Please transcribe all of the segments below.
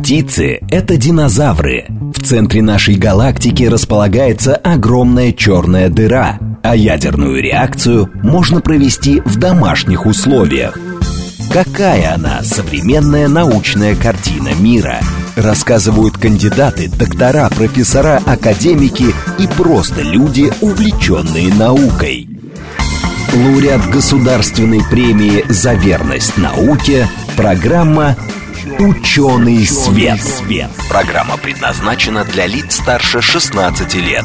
Птицы – это динозавры. В центре нашей галактики располагается огромная черная дыра, а ядерную реакцию можно провести в домашних условиях. Какая она современная научная картина мира? Рассказывают кандидаты, доктора, профессора, академики и просто люди, увлеченные наукой. Лауреат государственной премии «За верность науке» программа «Ученый свет». Программа предназначена для лиц старше 16 лет.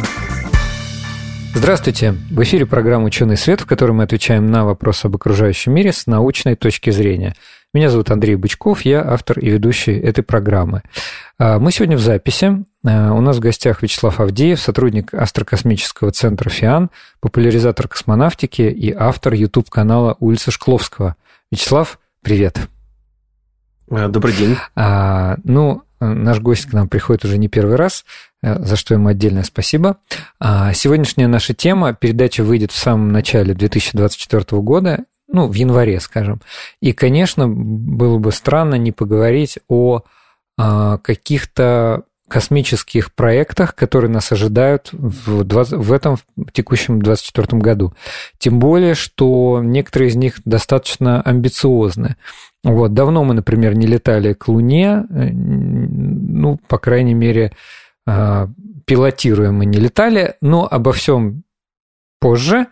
Здравствуйте! В эфире программа «Ученый свет», в которой мы отвечаем на вопросы об окружающем мире с научной точки зрения. Меня зовут Андрей Бычков, я автор и ведущий этой программы. А, мы сегодня в записи. А, у нас в гостях Вячеслав Авдеев, сотрудник Астрокосмического центра ФИАН, популяризатор космонавтики и автор YouTube-канала «Улица Шкловского». Вячеслав, привет! Э, добрый день. А, ну, наш гость к нам приходит уже не первый раз, э, за что ему отдельное спасибо. А, сегодняшняя наша тема, передача выйдет в самом начале 2024 года, ну, в январе, скажем. И, конечно, было бы странно не поговорить о а, каких-то космических проектах, которые нас ожидают в, 20, в этом в текущем 2024 году. Тем более, что некоторые из них достаточно амбициозны. Вот, давно мы, например, не летали к Луне, э, ну, по крайней мере, а, пилотируем мы не летали, но обо всем позже.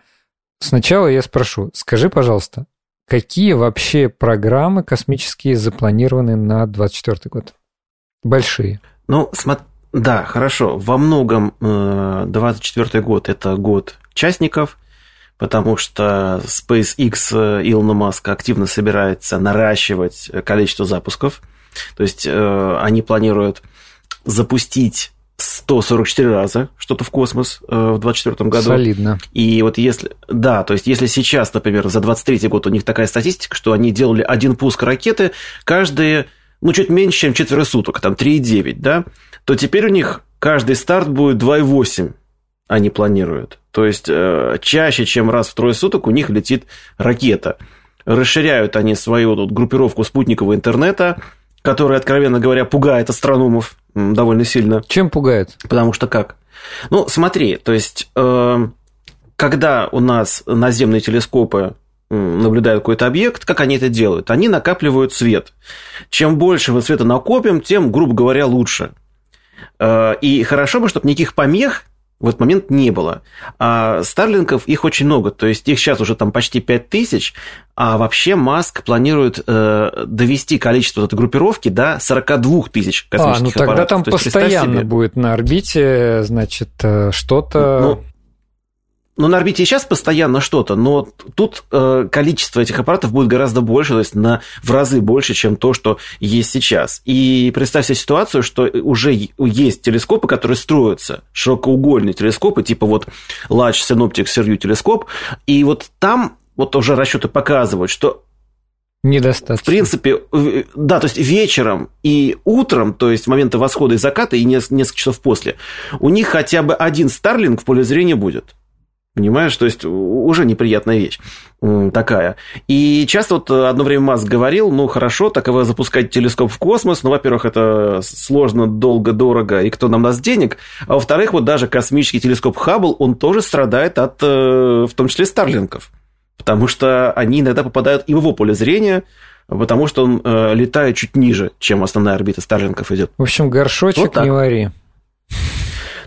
Сначала я спрошу, скажи, пожалуйста, какие вообще программы космические запланированы на 2024 год? Большие. Ну, смотри, да, хорошо. Во многом 2024 э, год – это год частников – потому что SpaceX э, Илона Маска активно собирается наращивать количество запусков. То есть э, они планируют запустить 144 раза что-то в космос в 2024 году. Солидно. И вот если... Да, то есть если сейчас, например, за 23 год у них такая статистика, что они делали один пуск ракеты каждые, ну, чуть меньше, чем четверо суток, там 3,9, да, то теперь у них каждый старт будет 2,8 они планируют. То есть э, чаще, чем раз в трое суток у них летит ракета. Расширяют они свою тут группировку спутникового интернета, которая, откровенно говоря, пугает астрономов довольно сильно. Чем пугает? Потому что как? Ну, смотри, то есть, э, когда у нас наземные телескопы наблюдают какой-то объект, как они это делают? Они накапливают свет. Чем больше мы света накопим, тем, грубо говоря, лучше. Э, и хорошо бы, чтобы никаких помех в этот момент не было. А Старлинков их очень много, то есть их сейчас уже там почти 5 тысяч, а вообще Маск планирует э, довести количество этой группировки до 42 тысяч космических а, ну тогда аппаратов. там постоянно себе... будет на орбите, значит, э, что-то... Ну, ну, на орбите сейчас постоянно что-то, но тут э, количество этих аппаратов будет гораздо больше, то есть на, в разы больше, чем то, что есть сейчас. И представь себе ситуацию, что уже есть телескопы, которые строятся, широкоугольные телескопы, типа вот Large Synoptic Survey телескоп, и вот там вот уже расчеты показывают, что Недостаточно. В принципе, да, то есть вечером и утром, то есть моменты восхода и заката и несколько часов после, у них хотя бы один Старлинг в поле зрения будет. Понимаешь, то есть уже неприятная вещь такая. И часто вот одно время Маск говорил, ну хорошо, так вы запускать телескоп в космос, ну, во-первых, это сложно, долго, дорого, и кто нам даст денег, а во-вторых, вот даже космический телескоп Хаббл, он тоже страдает от, э, в том числе, старлинков, потому что они иногда попадают и в его поле зрения, потому что он э, летает чуть ниже, чем основная орбита старлинков идет. В общем, горшочек вот не вари.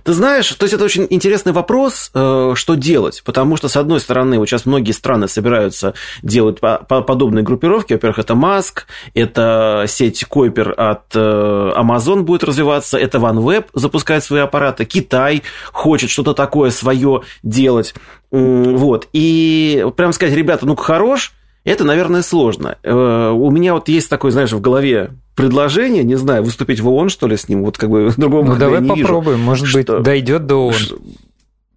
Ты знаешь, то есть это очень интересный вопрос, э, что делать, потому что, с одной стороны, вот сейчас многие страны собираются делать подобные группировки. Во-первых, это Маск, это сеть Койпер от э, Amazon будет развиваться, это OneWeb запускает свои аппараты, Китай хочет что-то такое свое делать. Вот. И прям сказать, ребята, ну-ка хорош, это, наверное, сложно. Э, у меня вот есть такое, знаешь, в голове предложение, не знаю, выступить в ООН, что ли, с ним, вот как бы другого Ну, давай попробуем, вижу, может что, быть, дойдет до ООН. Что,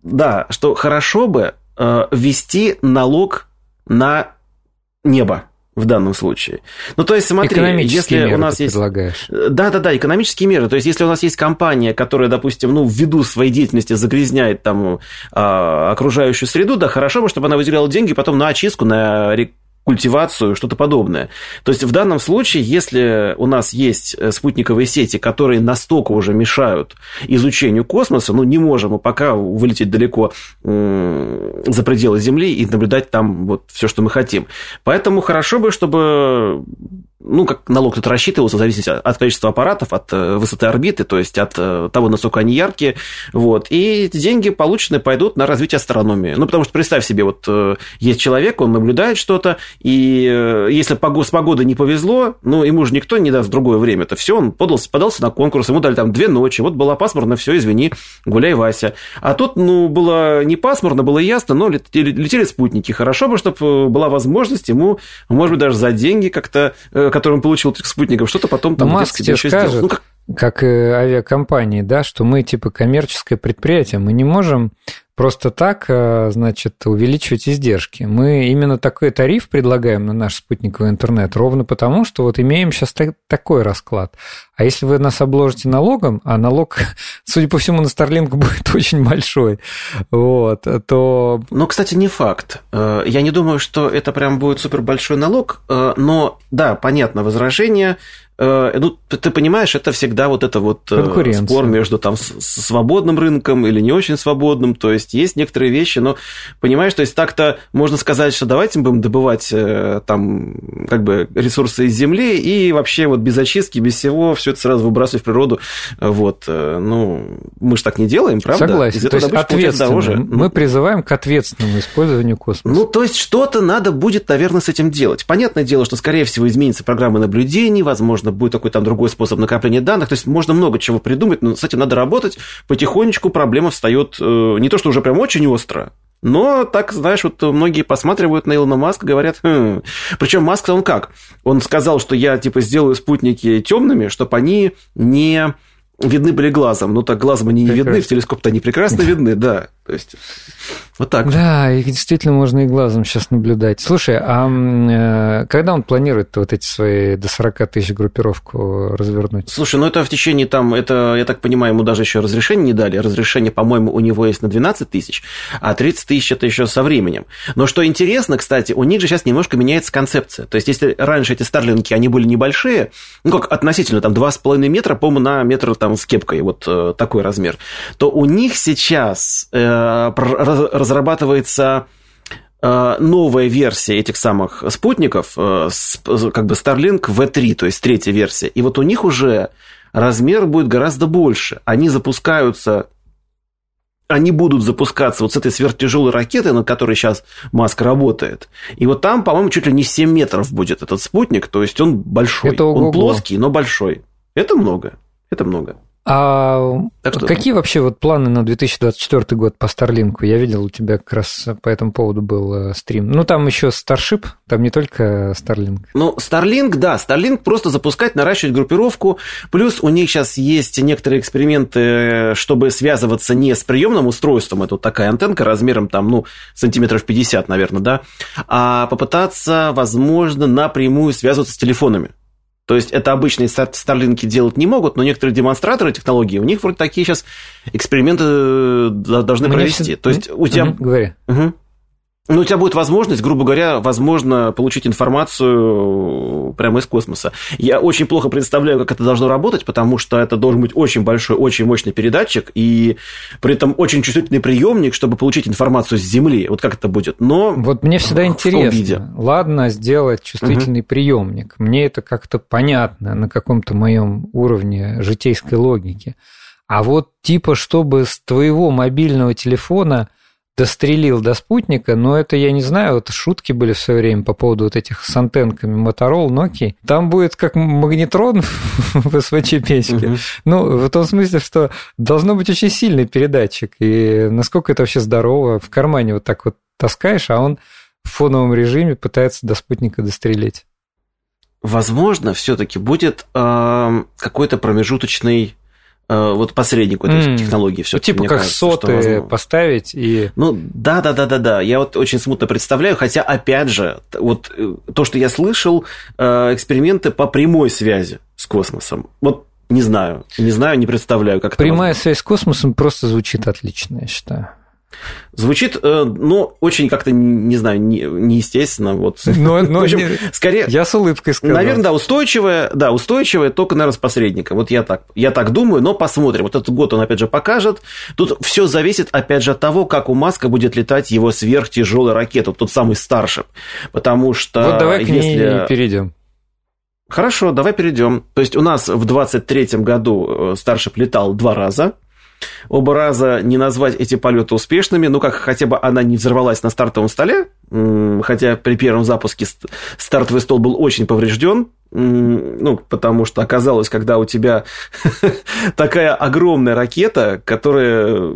да, что хорошо бы э, ввести налог на небо в данном случае. Ну, то есть, смотри, если меры у нас есть... предлагаешь. Да-да-да, экономические меры. То есть, если у нас есть компания, которая, допустим, ну, ввиду своей деятельности загрязняет там а, окружающую среду, да, хорошо бы, чтобы она выделяла деньги потом на очистку, на культивацию, что-то подобное. То есть в данном случае, если у нас есть э, спутниковые сети, которые настолько уже мешают изучению космоса, ну, не можем мы пока вылететь далеко за пределы Земли и наблюдать там вот все, что мы хотим. Поэтому хорошо бы, чтобы ну, как налог тут рассчитывался, в от количества аппаратов, от э, высоты орбиты, то есть от э, того, насколько они яркие, вот, и эти деньги полученные пойдут на развитие астрономии. Ну, потому что представь себе, вот э, есть человек, он наблюдает что-то, и если с погодой не повезло, ну, ему же никто не даст другое время, это все, он подался, подался на конкурс, ему дали там две ночи, вот была пасмурно, все, извини, гуляй, Вася. А тут, ну, было не пасмурно, было ясно, но летели спутники. Хорошо бы, чтобы была возможность ему, может быть, даже за деньги как-то который он получил этих спутников, что-то потом там Маск тебе скажет, ну, как... как и авиакомпании, да, что мы типа коммерческое предприятие, мы не можем просто так, э, значит, увеличивать издержки. Мы именно такой тариф предлагаем на наш спутниковый интернет ровно потому, что вот имеем сейчас такой расклад. А если вы нас обложите налогом, а налог, судя по всему, на Starlink будет очень большой, вот, то... Ну, кстати, не факт. Э, я не думаю, что это прям будет супер большой налог, э, но, да, понятно, возражение ну, ты понимаешь, это всегда вот это вот спор между там свободным рынком или не очень свободным, то есть есть некоторые вещи, но понимаешь, то есть так-то можно сказать, что давайте мы будем добывать э, там как бы ресурсы из земли и вообще вот без очистки, без всего все это сразу выбрасывать в природу, вот, ну, мы же так не делаем, правда? Согласен, то есть ответственно, дороже. мы призываем к ответственному использованию космоса. Ну, то есть что-то надо будет, наверное, с этим делать. Понятное дело, что, скорее всего, изменится программа наблюдений, возможно, будет какой-то там другой способ накопления данных. То есть можно много чего придумать, но с этим надо работать. Потихонечку проблема встает э, не то, что уже прям очень остро, но так, знаешь, вот многие посматривают на Илона Маска, говорят, хм. причем Маск, он как? Он сказал, что я типа сделаю спутники темными, чтобы они не видны были глазом. Ну, так глазом они не Прекрасно. видны, в телескоп-то они прекрасно видны, да. То есть, вот так. Да, их действительно можно и глазом сейчас наблюдать. Слушай, а э, когда он планирует вот эти свои до 40 тысяч группировку развернуть? Слушай, ну это в течение там, это, я так понимаю, ему даже еще разрешение не дали. Разрешение, по-моему, у него есть на 12 тысяч, а 30 тысяч это еще со временем. Но что интересно, кстати, у них же сейчас немножко меняется концепция. То есть, если раньше эти старлинки, они были небольшие, ну как относительно, там 2,5 метра, по-моему, на метр там с кепкой, вот э, такой размер, то у них сейчас э, разрабатывается э, новая версия этих самых спутников, э, как бы Starlink V3, то есть третья версия. И вот у них уже размер будет гораздо больше. Они запускаются они будут запускаться вот с этой сверхтяжелой ракеты, на которой сейчас Маск работает. И вот там, по-моему, чуть ли не 7 метров будет этот спутник, то есть он большой. Это он плоский, но большой. Это много. Это много. А так что какие вообще вот планы на 2024 год по Старлинку? Я видел, у тебя как раз по этому поводу был э, стрим. Ну, там еще Starship, там не только Starlink. Ну, Starlink, да, Starlink просто запускать, наращивать группировку. Плюс у них сейчас есть некоторые эксперименты, чтобы связываться не с приемным устройством, это вот такая антенка размером там, ну, сантиметров 50, наверное, да, а попытаться, возможно, напрямую связываться с телефонами. То есть это обычные старлинки делать не могут, но некоторые демонстраторы технологии, у них вроде такие сейчас эксперименты э, должны Мне провести. Все... То есть у тебя... Угу, говори. Угу. Ну, у тебя будет возможность, грубо говоря, возможно, получить информацию прямо из космоса. Я очень плохо представляю, как это должно работать, потому что это должен быть очень большой, очень мощный передатчик и при этом очень чувствительный приемник, чтобы получить информацию с Земли. Вот как это будет. Но вот мне всегда интересно. Ладно, сделать чувствительный угу. приемник. Мне это как-то понятно на каком-то моем уровне житейской логики. А вот типа, чтобы с твоего мобильного телефона дострелил до спутника, но это, я не знаю, вот шутки были в свое время по поводу вот этих с антенками Motorola, Nokia. Там будет как магнетрон в СВЧ-печке. Угу. Ну, в том смысле, что должно быть очень сильный передатчик. И насколько это вообще здорово, в кармане вот так вот таскаешь, а он в фоновом режиме пытается до спутника дострелить. Возможно, все-таки будет э, какой-то промежуточный вот посредник этой mm. технологии все ну, типа как кажется, соты поставить и ну да да да да да я вот очень смутно представляю хотя опять же вот э, то что я слышал э, эксперименты по прямой связи с космосом. Вот не знаю не знаю не представляю как прямая связь с космосом просто звучит отлично я считаю Звучит, э, ну, очень как-то, не знаю, не, неестественно. Вот. Но, но общем, не... скорее, я с улыбкой сказал. Наверное, да, устойчивая, да, устойчивая, только, наверное, с посредником. Вот я так, я так думаю, но посмотрим. Вот этот год он, опять же, покажет. Тут все зависит, опять же, от того, как у Маска будет летать его сверхтяжелая ракета, тот самый Старшип. Потому что... Вот давай к если... ней перейдем. Хорошо, давай перейдем. То есть у нас в 23 году э, Старшип летал два раза. Оба раза не назвать эти полеты успешными, ну как хотя бы она не взорвалась на стартовом столе, хотя при первом запуске стартовый стол был очень поврежден, ну, потому что оказалось, когда у тебя такая огромная ракета, которая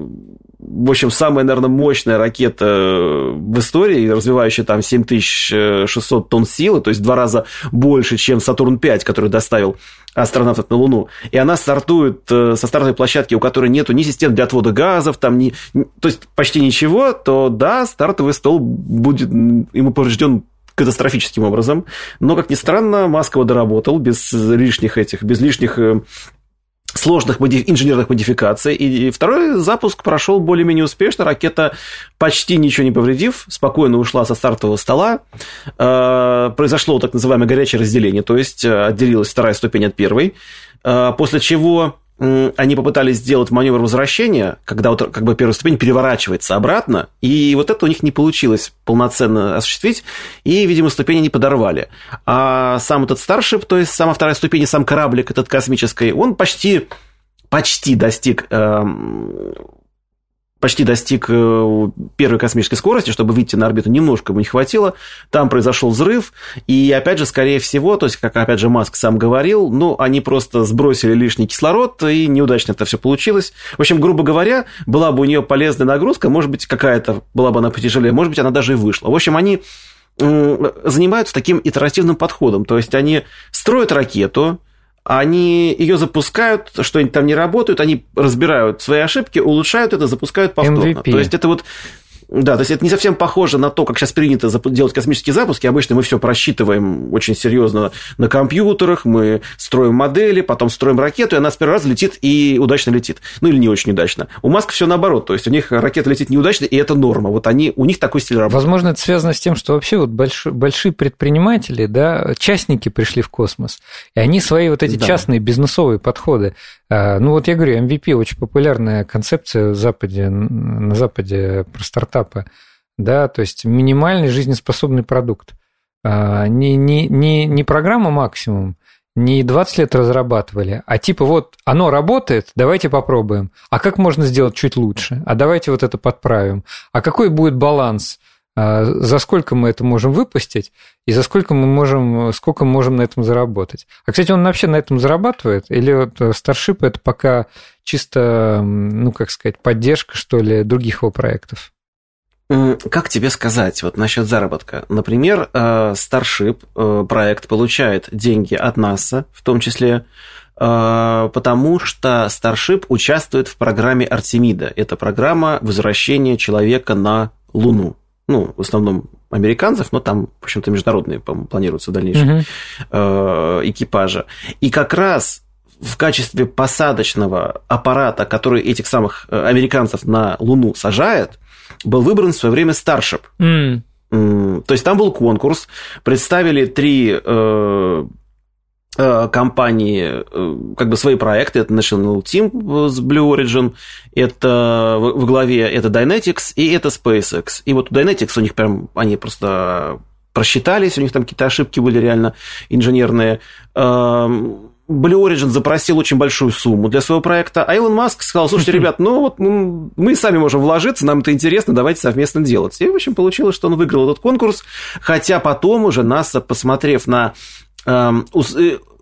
в общем, самая, наверное, мощная ракета в истории, развивающая там 7600 тонн силы, то есть два раза больше, чем Сатурн-5, который доставил астронавтов на Луну. И она стартует э, со стартовой площадки, у которой нету ни систем для отвода газов, там ни, то есть почти ничего, то да, стартовый стол будет ему поврежден катастрофическим образом. Но, как ни странно, Маск его доработал без лишних этих, без лишних э, сложных моди... инженерных модификаций. И второй запуск прошел более-менее успешно. Ракета, почти ничего не повредив, спокойно ушла со стартового стола. Э, произошло так называемое горячее разделение, то есть э, отделилась вторая ступень от первой. Э, после чего они попытались сделать маневр возвращения, когда вот как бы первая ступень переворачивается обратно, и вот это у них не получилось полноценно осуществить, и, видимо, ступени не подорвали. А сам этот старшип, то есть сама вторая ступень, сам кораблик этот космический, он почти почти достиг эм, почти достиг э, первой космической скорости, чтобы выйти на орбиту, немножко ему не хватило. Там произошел взрыв, и опять же, скорее всего, то есть, как опять же Маск сам говорил, ну, они просто сбросили лишний кислород, и неудачно это все получилось. В общем, грубо говоря, была бы у нее полезная нагрузка, может быть, какая-то была бы она потяжелее, может быть, она даже и вышла. В общем, они занимаются таким итеративным подходом, то есть они строят ракету, они ее запускают, что-нибудь там не работают, они разбирают свои ошибки, улучшают это, запускают повторно. MVP. То есть это вот да, то есть это не совсем похоже на то, как сейчас принято делать космические запуски. Обычно мы все просчитываем очень серьезно на компьютерах, мы строим модели, потом строим ракету, и она с первого раза летит и удачно летит. Ну или не очень удачно. У Маска все наоборот, то есть у них ракета летит неудачно, и это норма. Вот они, у них такой стиль работы. Возможно, это связано с тем, что вообще вот больш, большие предприниматели, да, частники пришли в космос, и они свои вот эти да. частные бизнесовые подходы ну вот я говорю, MVP очень популярная концепция в Западе, на Западе про стартапы, да, то есть минимальный жизнеспособный продукт. А, не, не, не, не программа максимум, не 20 лет разрабатывали, а типа вот оно работает, давайте попробуем. А как можно сделать чуть лучше? А давайте вот это подправим. А какой будет баланс? А, за сколько мы это можем выпустить и за сколько мы можем, сколько мы можем на этом заработать. А, кстати, он вообще на этом зарабатывает? Или вот Starship это пока чисто, ну, как сказать, поддержка, что ли, других его проектов? Как тебе сказать, вот насчет заработка? Например, э, Starship э, проект получает деньги от НАСА, в том числе, э, потому что Starship участвует в программе Артемида. Это программа возвращения человека на Луну ну, в основном американцев, но там, в общем-то, международные, по-моему, планируются дальнейшие uh-huh. экипажа. И как раз в качестве посадочного аппарата, который этих самых э, американцев на Луну сажает, был выбран в свое время Starship. Mm. То есть там был конкурс, представили три э, Э, компании э, как бы свои проекты. Это National Team с Blue Origin, это в главе это Dynetics и это SpaceX. И вот у Dynetics у них прям, они просто просчитались, у них там какие-то ошибки были реально инженерные. Blue Origin запросил очень большую сумму для своего проекта, а Илон Маск сказал, слушайте, ребят, ну вот ну, мы сами можем вложиться, нам это интересно, давайте совместно делать. И, в общем, получилось, что он выиграл этот конкурс, хотя потом уже НАСА, посмотрев на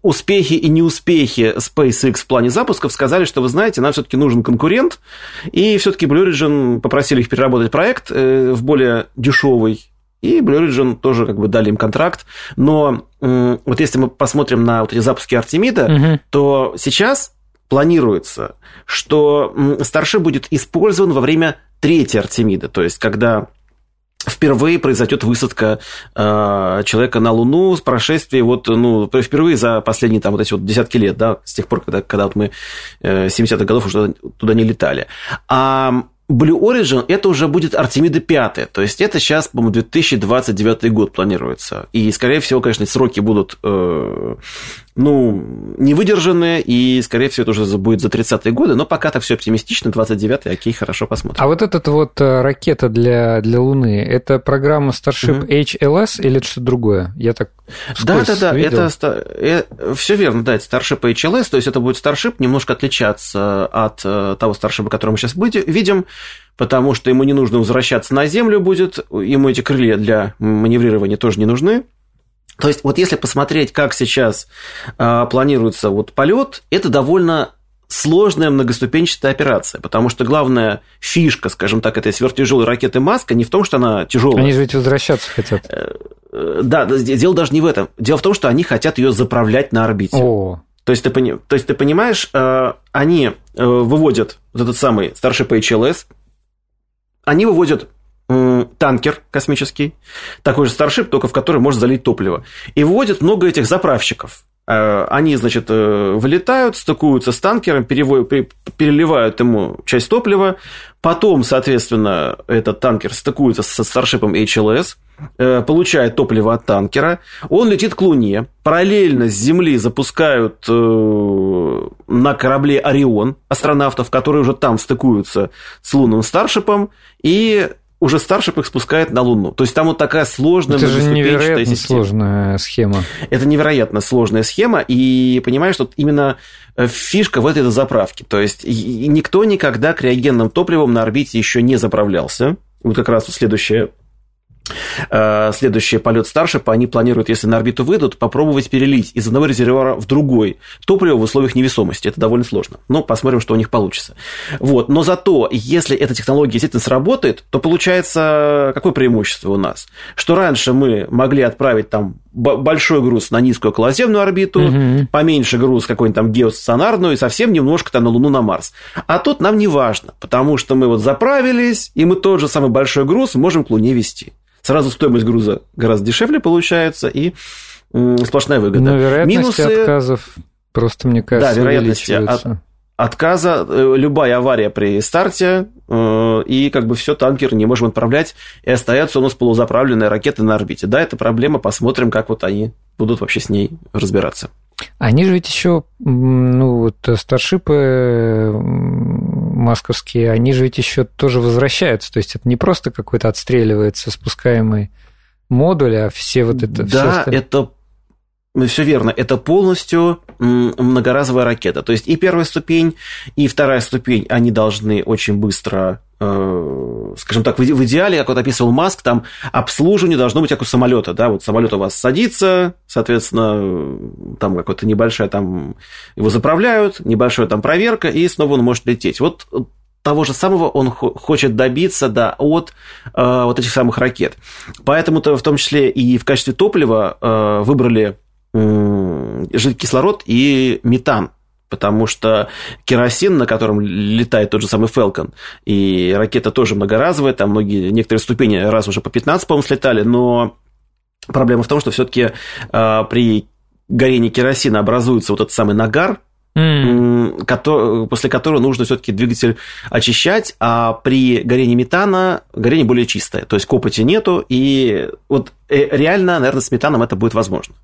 успехи и неуспехи SpaceX в плане запусков сказали, что, вы знаете, нам все-таки нужен конкурент, и все-таки Blue Origin попросили их переработать проект э, в более дешевый, и Blue Origin тоже как бы дали им контракт. Но вот если мы посмотрим на вот эти запуски Артемида, угу. то сейчас планируется, что Starship будет использован во время третьей Артемида, то есть когда впервые произойдет высадка э, человека на Луну с прошествием вот, ну, впервые за последние там вот эти вот десятки лет, да, с тех пор, когда, когда вот мы э, 70-х годов уже туда, не летали. А Blue Origin это уже будет Артемида 5. То есть это сейчас, по-моему, 2029 год планируется. И, скорее всего, конечно, сроки будут э, ну, не выдержанные, и, скорее всего, это уже будет за 30-е годы, но пока так все оптимистично, 29-й, окей, хорошо, посмотрим. А вот эта вот э, ракета для, для Луны, это программа Starship угу. HLS или это что-то другое? Я так Да, да, да, видел. это э, все верно, да, это Starship HLS, то есть это будет Starship немножко отличаться от э, того Starship, который мы сейчас видим, потому что ему не нужно возвращаться на Землю будет, ему эти крылья для маневрирования тоже не нужны, то есть, вот если посмотреть, как сейчас э, планируется вот полет, это довольно сложная многоступенчатая операция, потому что главная фишка, скажем так, этой сверхтяжелой ракеты Маска не в том, что она тяжелая. Они же ведь возвращаться хотят. Э, э, да, дело даже не в этом. Дело в том, что они хотят ее заправлять на орбите. О. То есть, ты, то есть ты понимаешь, э, они выводят вот этот самый Starship HLS, они выводят танкер космический, такой же Старшип, только в который можно залить топливо. И вводят много этих заправщиков. Э, они, значит, э, вылетают, стыкуются с танкером, переливают ему часть топлива, потом, соответственно, этот танкер стыкуется со старшипом HLS, э, получает топливо от танкера, он летит к Луне, параллельно с Земли запускают на корабле Орион астронавтов, которые уже там стыкуются с лунным старшипом, и уже Старшип их спускает на Луну. То есть там вот такая сложная Это же невероятно система. сложная схема. Это невероятно сложная схема, и понимаешь, что именно э, фишка в этой заправке. То есть никто никогда криогенным топливом на орбите еще не заправлялся. Вот как раз следующая следующий полет Старшипа они планируют, если на орбиту выйдут, попробовать перелить из одного резервуара в другой топливо в условиях невесомости. Это довольно сложно. Но посмотрим, что у них получится. Вот. Но зато, если эта технология действительно сработает, то получается какое преимущество у нас? Что раньше мы могли отправить там большой груз на низкую околоземную орбиту, угу. поменьше груз какой-нибудь там геостационарную и совсем немножко там на Луну, на Марс. А тут нам не важно, потому что мы вот заправились, и мы тот же самый большой груз можем к Луне вести сразу стоимость груза гораздо дешевле получается, и сплошная выгода. Но вероятность Минусы... отказов просто, мне кажется, Да, вероятность от, отказа, э, любая авария при старте, э, и как бы все танкер не можем отправлять, и остается у нас полузаправленная ракета на орбите. Да, это проблема, посмотрим, как вот они будут вообще с ней разбираться. Они же ведь еще, ну вот старшипы масковские, они же ведь еще тоже возвращаются. То есть это не просто какой-то отстреливается спускаемый модуль, а все вот это... Да, все это все верно, это полностью многоразовая ракета. То есть и первая ступень, и вторая ступень, они должны очень быстро скажем так, в идеале, как вот описывал Маск, там обслуживание должно быть как у самолета, да, вот самолет у вас садится, соответственно, там какая-то небольшая, там его заправляют, небольшая там проверка, и снова он может лететь. Вот того же самого он хочет добиться да, от э, вот этих самых ракет. Поэтому-то в том числе и в качестве топлива э, выбрали э, жидкий кислород и метан потому что керосин, на котором летает тот же самый Falcon, и ракета тоже многоразовая, там многие, некоторые ступени раз уже по 15, по-моему, слетали, но проблема в том, что все-таки э, при горении керосина образуется вот этот самый нагар, mm. который, после которого нужно все-таки двигатель очищать, а при горении метана горение более чистое, то есть копоти нету, и вот э, реально, наверное, с метаном это будет возможно.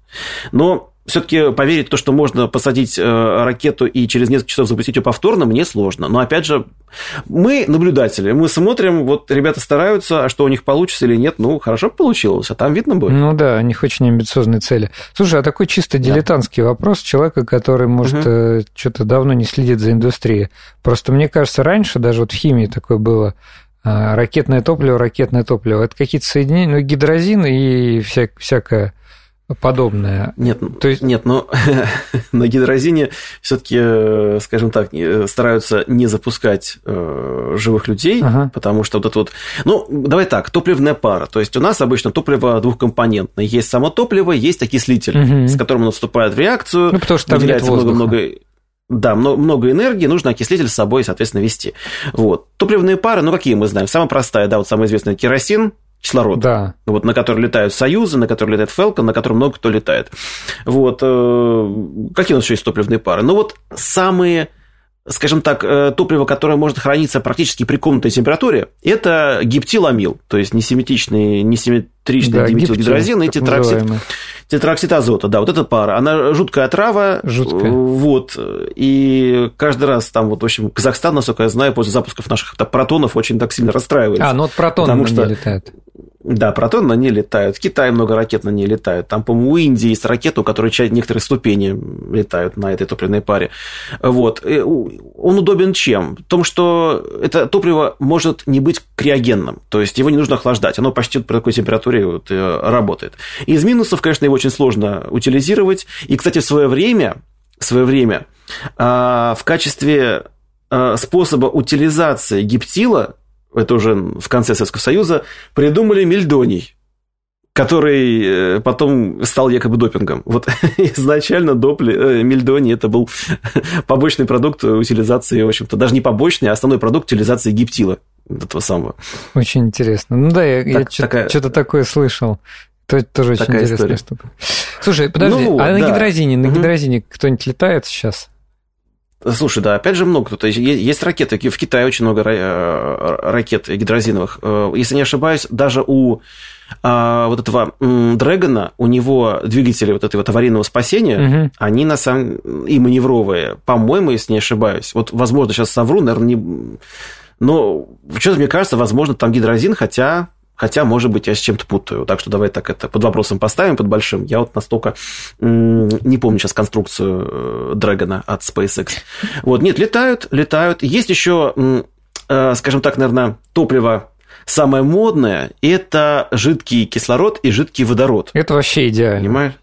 Но все-таки поверить в то, что можно посадить э, ракету и через несколько часов запустить ее повторно, мне сложно. Но опять же, мы наблюдатели, мы смотрим, вот ребята стараются, а что у них получится или нет, ну, хорошо получилось, а там видно будет. Ну да, у них очень амбициозные цели. Слушай, а такой чисто дилетантский да. вопрос человека, который, может, угу. что-то давно не следит за индустрией. Просто мне кажется, раньше даже вот в химии такое было, а, ракетное топливо, ракетное топливо. Это какие-то соединения, ну, гидрозин и вся, всякое подобное. Нет, то есть нет, но на гидрозине все-таки, э, скажем так, стараются не запускать э, живых людей, ага. потому что вот это вот, ну давай так, топливная пара, то есть у нас обычно топливо двухкомпонентное, есть само топливо, есть окислитель, угу. с которым оно вступает в реакцию, ну потому что там выделяется много-много да, много энергии, нужно окислитель с собой, соответственно, вести. Вот. Топливные пары, ну, какие мы знаем? Самая простая, да, вот самая известная керосин, кислород. Да. Вот, на который летают Союзы, на который летает Falcon, на котором много кто летает. Вот. Э, какие у нас еще есть топливные пары? Ну, вот самые скажем так, э, топливо, которое может храниться практически при комнатной температуре, это гиптиламил, то есть несимметричный, несимметричный да, диметилгидрозин и тетраксид, тетраксид азота. Да, вот эта пара. Она жуткая отрава. Жуткая. Вот. И каждый раз там, вот, в общем, Казахстан, насколько я знаю, после запусков наших протонов очень так сильно расстраивается. А, ну вот протоны потому что... летают. Да, протон на ней летают. В Китае много ракет на ней летают. Там, по-моему, у Индии есть ракеты, у которой некоторые ступени летают на этой топливной паре. Вот. Он удобен чем? В том, что это топливо может не быть криогенным. То есть его не нужно охлаждать. Оно почти при такой температуре вот э, работает. Из минусов, конечно, его очень сложно утилизировать. И, кстати, в свое время, в свое время а, в качестве а, способа утилизации гептила это уже в конце Советского Союза, придумали мельдоний который э, потом стал якобы допингом. Вот изначально допли, э, мельдоний это был побочный продукт утилизации, в общем-то, даже не побочный, а основной продукт утилизации гиптила этого самого. Очень интересно. Ну да, я, так, я такая... что-то такое слышал. Это тоже очень интересная история. штука. Слушай, подожди, ну, а да. на гидрозине, на гидрозине угу. кто-нибудь летает сейчас? Слушай, да, опять же много кто-то. Есть ракеты, в Китае очень много э, ракет гидрозиновых. Э, если не ошибаюсь, даже у а, вот этого Дрэгона, у него двигатели вот этого вот аварийного спасения, угу. они на самом и маневровые. По-моему, если не ошибаюсь. Вот, возможно, сейчас совру, наверное, не... Но что-то мне кажется, возможно, там гидрозин, хотя Хотя, может быть, я с чем-то путаю. Так что давай так это под вопросом поставим, под большим. Я вот настолько не помню сейчас конструкцию Дрэгона от SpaceX. Вот, нет, летают, летают. Есть еще, э, скажем так, наверное, топливо самое модное – это жидкий кислород и жидкий водород. Это вообще идеально. Понимаешь?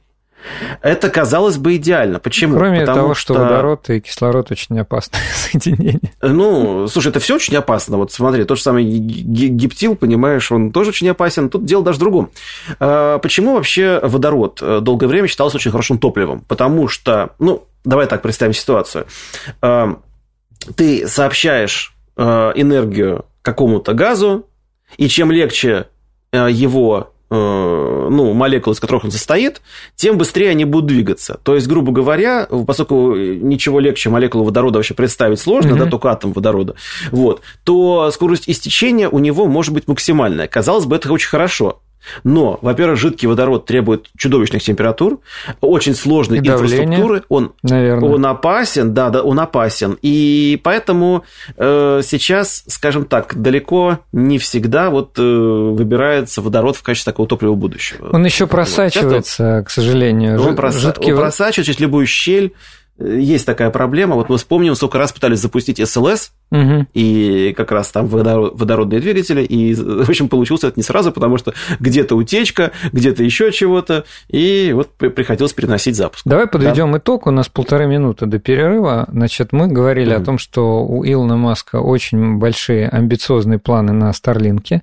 Это, казалось бы, идеально. Почему? Кроме Потому того, что... что водород и кислород очень опасные соединения. Ну, слушай, это все очень опасно. Вот смотри, тот же самый гептил, понимаешь, он тоже очень опасен. Тут дело даже в другом. А, почему вообще водород э, долгое время считался очень хорошим топливом? Потому что, ну, давай так представим ситуацию. А, ты сообщаешь э, энергию какому-то газу, и чем легче э, его ну, молекул, из которых он состоит, тем быстрее они будут двигаться. То есть, грубо говоря, поскольку ничего легче молекулы водорода вообще представить сложно, mm-hmm. да, только атом водорода, вот, то скорость истечения у него может быть максимальная. Казалось бы, это очень хорошо. Но, во-первых, жидкий водород требует чудовищных температур, очень сложной и инфраструктуры. Он, он опасен, да, да, он опасен. И поэтому э, сейчас, скажем так, далеко не всегда вот э, выбирается водород в качестве такого топлива будущего. Он еще просачивается, Часто, к сожалению. Он, проса- жидкий... он просачивается через любую щель есть такая проблема. Вот мы вспомним, сколько раз пытались запустить СЛС, угу. и как раз там водород, водородные двигатели, и, в общем, получилось это не сразу, потому что где-то утечка, где-то еще чего-то, и вот приходилось переносить запуск. Давай подведем да. итог. У нас полторы минуты до перерыва. Значит, мы говорили угу. о том, что у Илона Маска очень большие амбициозные планы на Старлинке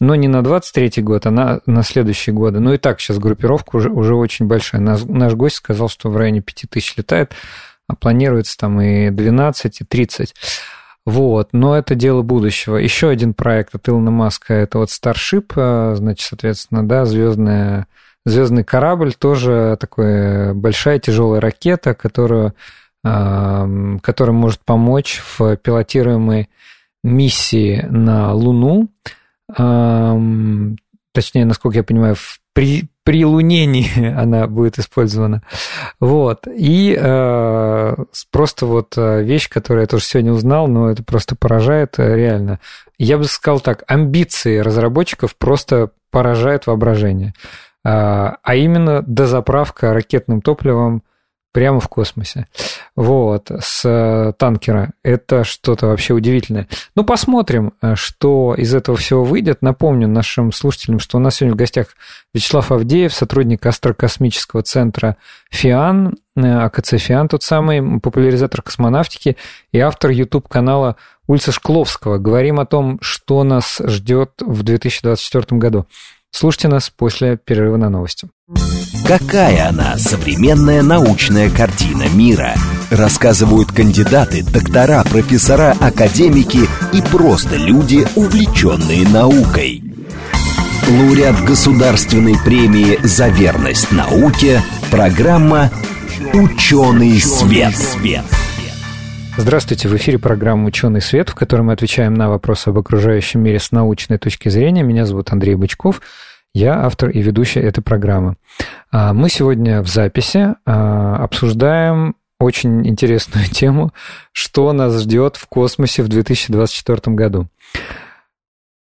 но не на 23 год, а на, на следующие годы. Ну и так, сейчас группировка уже, уже очень большая. Наш, наш гость сказал, что в районе 5000 летает, а планируется там и 12, и 30. Вот, но это дело будущего. Еще один проект от Илона Маска, это вот Starship, а, значит, соответственно, да, звездная, звездный корабль, тоже такая большая тяжелая ракета, которую, которая может помочь в пилотируемой миссии на Луну точнее, насколько я понимаю, при, при лунении она будет использована. Вот. И э, просто вот э, вещь, которую я тоже сегодня узнал, но это просто поражает э, реально. Я бы сказал так, амбиции разработчиков просто поражают воображение. А, а именно дозаправка ракетным топливом прямо в космосе. Вот, с э, танкера. Это что-то вообще удивительное. Ну, посмотрим, э, что из этого всего выйдет. Напомню нашим слушателям, что у нас сегодня в гостях Вячеслав Авдеев, сотрудник астрокосмического центра ФИАН, э, АКЦ ФИАН, тот самый популяризатор космонавтики и автор YouTube-канала Ульца Шкловского. Говорим о том, что нас ждет в 2024 году. Слушайте нас после перерыва на новости. Какая она, современная научная картина мира? Рассказывают кандидаты, доктора, профессора, академики и просто люди, увлеченные наукой. Лауреат Государственной премии «За верность науке» программа «Ученый свет». Здравствуйте, в эфире программа «Ученый свет», в которой мы отвечаем на вопросы об окружающем мире с научной точки зрения. Меня зовут Андрей Бычков, я автор и ведущий этой программы. А, мы сегодня в записи а, обсуждаем очень интересную тему, что нас ждет в космосе в 2024 году.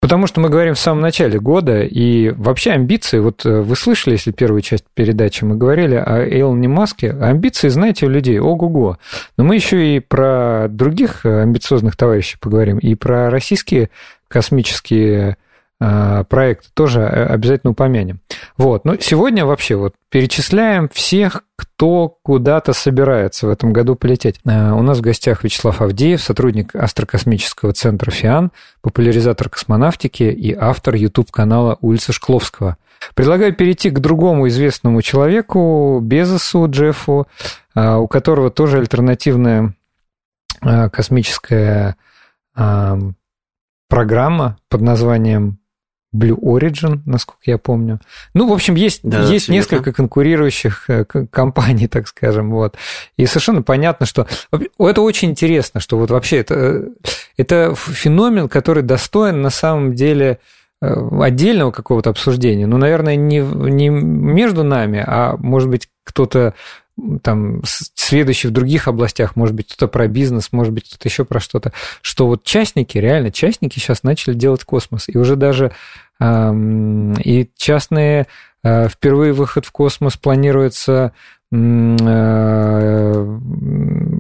Потому что мы говорим в самом начале года, и вообще амбиции, вот э, вы слышали, если первую часть передачи мы говорили о Эйлоне Маске, амбиции, знаете, у людей, ого-го. Но мы еще и про других э, амбициозных товарищей поговорим, и про российские космические Э, проект тоже обязательно упомянем. Вот. Но сегодня вообще вот перечисляем всех, кто куда-то собирается в этом году полететь. Э, у нас в гостях Вячеслав Авдеев, сотрудник астрокосмического центра ФИАН, популяризатор космонавтики и автор YouTube-канала Улица Шкловского. Предлагаю перейти к другому известному человеку, Безосу Джеффу, у которого тоже альтернативная космическая программа под названием Blue Origin, насколько я помню. Ну, в общем, есть, да, есть несколько конкурирующих э, компаний, так скажем, вот. И совершенно понятно, что... Это очень интересно, что вот вообще это, это феномен, который достоин на самом деле э, отдельного какого-то обсуждения. Ну, наверное, не, не между нами, а, может быть, кто-то там следующий в других областях, может быть, кто-то про бизнес, может быть, кто-то еще про что-то, что вот частники, реально частники сейчас начали делать космос. И уже даже э, и частные э, впервые выход в космос планируется э,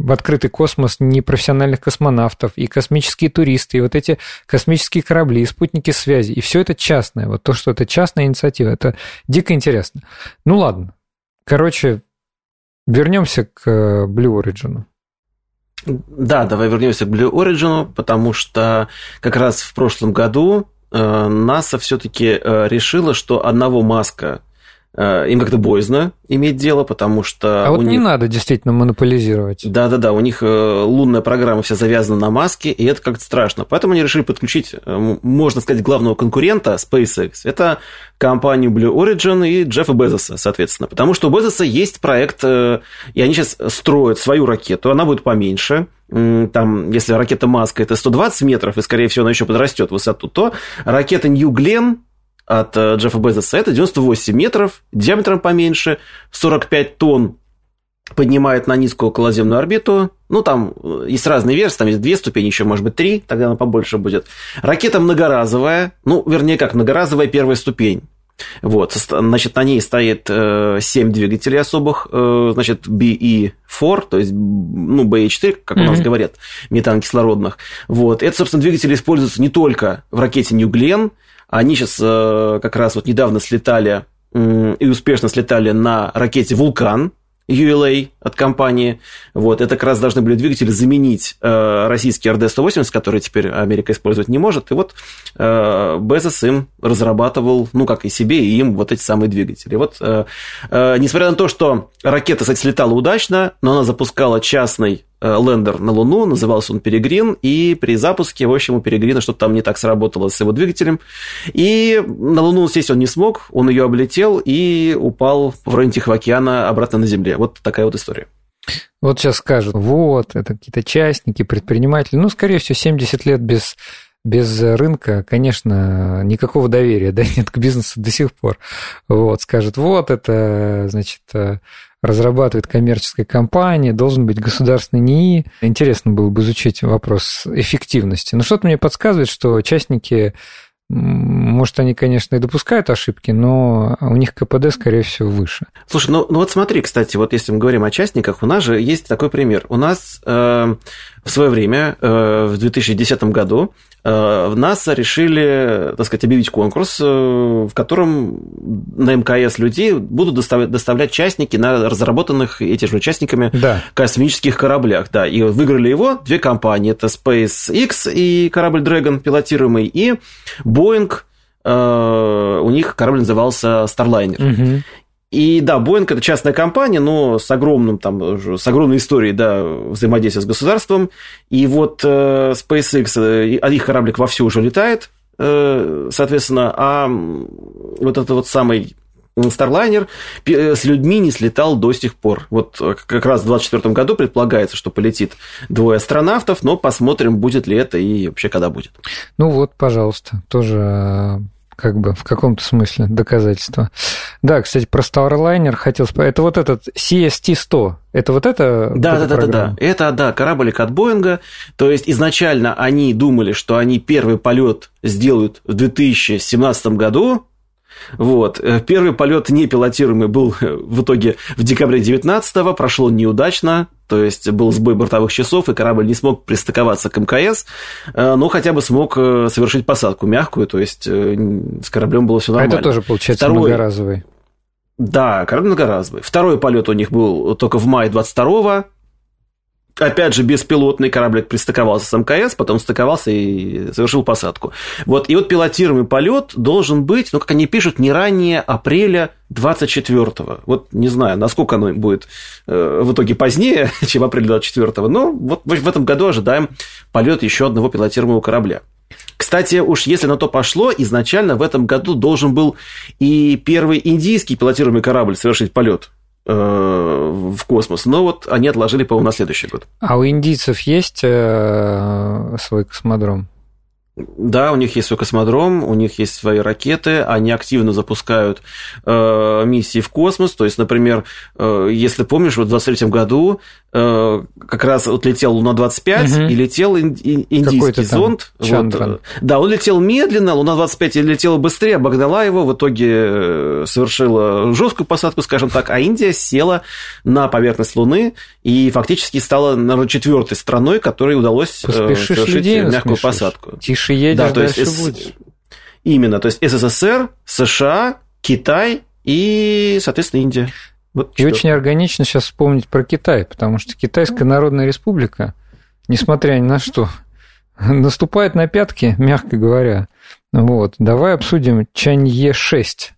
в открытый космос непрофессиональных космонавтов, и космические туристы, и вот эти космические корабли, и спутники связи, и все это частное. Вот то, что это частная инициатива, это дико интересно. Ну ладно. Короче, Вернемся к э, Blue Origin. Да, давай вернемся к Blue Origin, потому что как раз в прошлом году э, НАСА все-таки э, решила, что одного маска им как-то боязно иметь дело, потому что... А вот них... не надо действительно монополизировать. Да-да-да, у них э, лунная программа вся завязана на маске, и это как-то страшно. Поэтому они решили подключить, э, можно сказать, главного конкурента SpaceX. Это компанию Blue Origin и Джеффа Безоса, соответственно. Потому что у Безоса есть проект, и они сейчас строят свою ракету, она будет поменьше, там, если ракета Маска это 120 метров, и, скорее всего, она еще подрастет в высоту, то ракета New Glenn от э, Джеффа Безоса, это 98 метров, диаметром поменьше, 45 тонн поднимает на низкую околоземную орбиту. Ну, там э, есть разные версии, там есть две ступени, еще, может быть, три, тогда она побольше будет. Ракета многоразовая, ну, вернее, как многоразовая первая ступень. Вот, значит, на ней стоит 7 э, двигателей особых, значит, BE4, то есть, ну, BE4, как у нас mm-hmm. говорят, метан-кислородных. Вот, это, собственно, двигатели используются не только в ракете New Glenn, они сейчас э, как раз вот недавно слетали и успешно слетали на ракете «Вулкан», ULA от компании. Вот, это как раз должны были двигатели заменить э, российский RD-180, который теперь Америка использовать не может. И вот э, Безос им разрабатывал, ну, как и себе, и им вот эти самые двигатели. Вот, э, э, несмотря на то, что ракета, кстати, слетала удачно, но она запускала частный лендер на Луну, назывался он Перегрин, и при запуске, в общем, у Перегрина что-то там не так сработало с его двигателем, и на Луну сесть он не смог, он ее облетел и упал в районе Тихого океана обратно на Земле. Вот такая вот история. Вот сейчас скажут, вот, это какие-то частники, предприниматели. Ну, скорее всего, 70 лет без без рынка, конечно, никакого доверия да, нет к бизнесу до сих пор. Вот, скажут, вот это, значит, разрабатывает коммерческая компания, должен быть государственный НИИ. Интересно было бы изучить вопрос эффективности. Но что-то мне подсказывает, что частники может, они, конечно, и допускают ошибки, но у них КПД, скорее всего, выше. Слушай, ну, ну вот смотри, кстати, вот если мы говорим о частниках, у нас же есть такой пример. У нас э, в свое время, э, в 2010 году, э, в НАСА решили, так сказать, объявить конкурс, э, в котором на мкс людей будут доставлять, доставлять частники на разработанных этими же участниками да. космических кораблях. Да, и выиграли его две компании. Это SpaceX и корабль Dragon пилотируемый, и Boeing у них корабль назывался Starliner. Угу. И да, Boeing это частная компания, но с огромным там, с огромной историей, да, взаимодействия с государством. И вот э, SpaceX, э, их кораблик вовсю уже летает, э, соответственно, а вот это вот самый Старлайнер с людьми не слетал до сих пор. Вот как раз в 2024 году предполагается, что полетит двое астронавтов, но посмотрим, будет ли это и вообще когда будет. Ну вот, пожалуйста, тоже как бы в каком-то смысле доказательство. Да, кстати, про Starliner хотел спросить. Это вот этот CST-100, это вот это? Да, да, да, да, да. Это, да, кораблик от Боинга. То есть изначально они думали, что они первый полет сделают в 2017 году, вот. Э, первый полет непилотируемый был э, в итоге в декабре 19-го, прошло неудачно, то есть был сбой бортовых часов, и корабль не смог пристыковаться к МКС, э, но хотя бы смог совершить посадку мягкую, то есть с кораблем было все нормально. А это тоже, получается, Второй... многоразовый. Да, корабль многоразовый. Второй полет у них был только в мае 22-го, опять же, беспилотный кораблик пристыковался с МКС, потом стыковался и совершил посадку. Вот, и вот пилотируемый полет должен быть, ну, как они пишут, не ранее апреля 24-го. Вот не знаю, насколько оно будет э, в итоге позднее, чем апрель 24-го, но вот в этом году ожидаем полет еще одного пилотируемого корабля. Кстати, уж если на то пошло, изначально в этом году должен был и первый индийский пилотируемый корабль совершить полет в космос. Но вот они отложили, по-моему, на следующий год. А у индийцев есть э, свой космодром? Да, у них есть свой космодром, у них есть свои ракеты, они активно запускают э, миссии в космос. То есть, например, э, если помнишь, вот в 2023 году Э, как раз вот летел Луна-25 угу. и летел индийский зонд. Вот, да, он летел медленно, Луна-25 летела быстрее, обогнала его, в итоге э, совершила жесткую посадку, скажем так, а Индия села на поверхность Луны и фактически стала, наверное, четвертой страной, которой удалось э, Поспешишь совершить людей мягкую посадку. Тише едешь, да, то дальше есть, будешь. Именно, то есть СССР, США, Китай и, соответственно, Индия. Вот и что. очень органично сейчас вспомнить про Китай, потому что Китайская Народная Республика, несмотря ни на что, наступает на пятки, мягко говоря. Вот. Давай обсудим Чанье-6.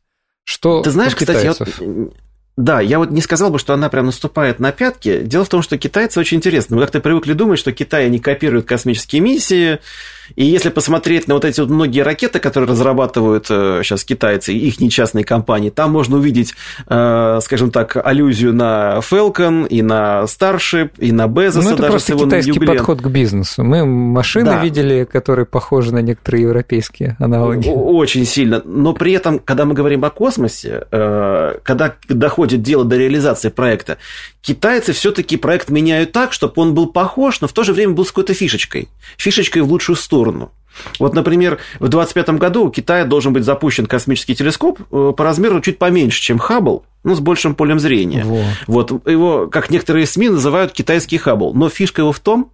Что Ты знаешь, кстати, я вот да, я вот не сказал бы, что она прям наступает на пятки. Дело в том, что китайцы очень интересны. Мы как-то привыкли думать, что Китай, они копируют космические миссии, и если посмотреть на вот эти вот многие ракеты, которые разрабатывают сейчас э, китайцы, их нечастные компании, там можно увидеть, э, скажем так, аллюзию на Falcon и на Starship, и на Bezos. Ну, это даже просто китайский юбилеем. подход к бизнесу. Мы машины да. видели, которые похожи на некоторые европейские аналоги. Очень сильно. Но при этом, когда мы говорим о космосе, э, когда доходит дело до реализации проекта, китайцы все-таки проект меняют так, чтобы он был похож, но в то же время был с какой-то фишечкой. Фишечкой в лучшую сторону. Вот, например, в 2025 году у Китая должен быть запущен космический телескоп э, по размеру чуть поменьше, чем Хаббл, ну, с большим полем зрения. Во. Вот его, как некоторые СМИ называют китайский Хаббл. Но фишка его в том,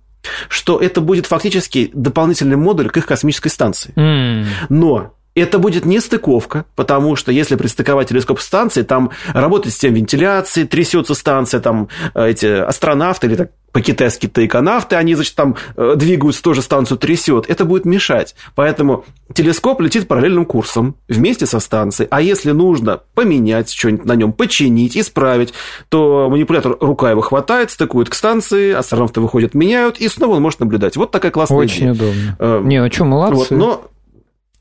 что это будет фактически дополнительный модуль к их космической станции. Mm. Но это будет не стыковка, потому что если пристыковать телескоп станции, там работает система вентиляции, трясется станция, там э, эти астронавты или так по-китайски тайконавты, они, значит, там э, двигаются, тоже станцию трясет. Это будет мешать. Поэтому телескоп летит параллельным курсом вместе со станцией. А если нужно поменять что-нибудь на нем, починить, исправить, то манипулятор рука его хватает, стыкует к станции, астронавты выходят, меняют, и снова он может наблюдать. Вот такая классная Очень идея. удобно. Э, Не, а что, молодцы. Вот, но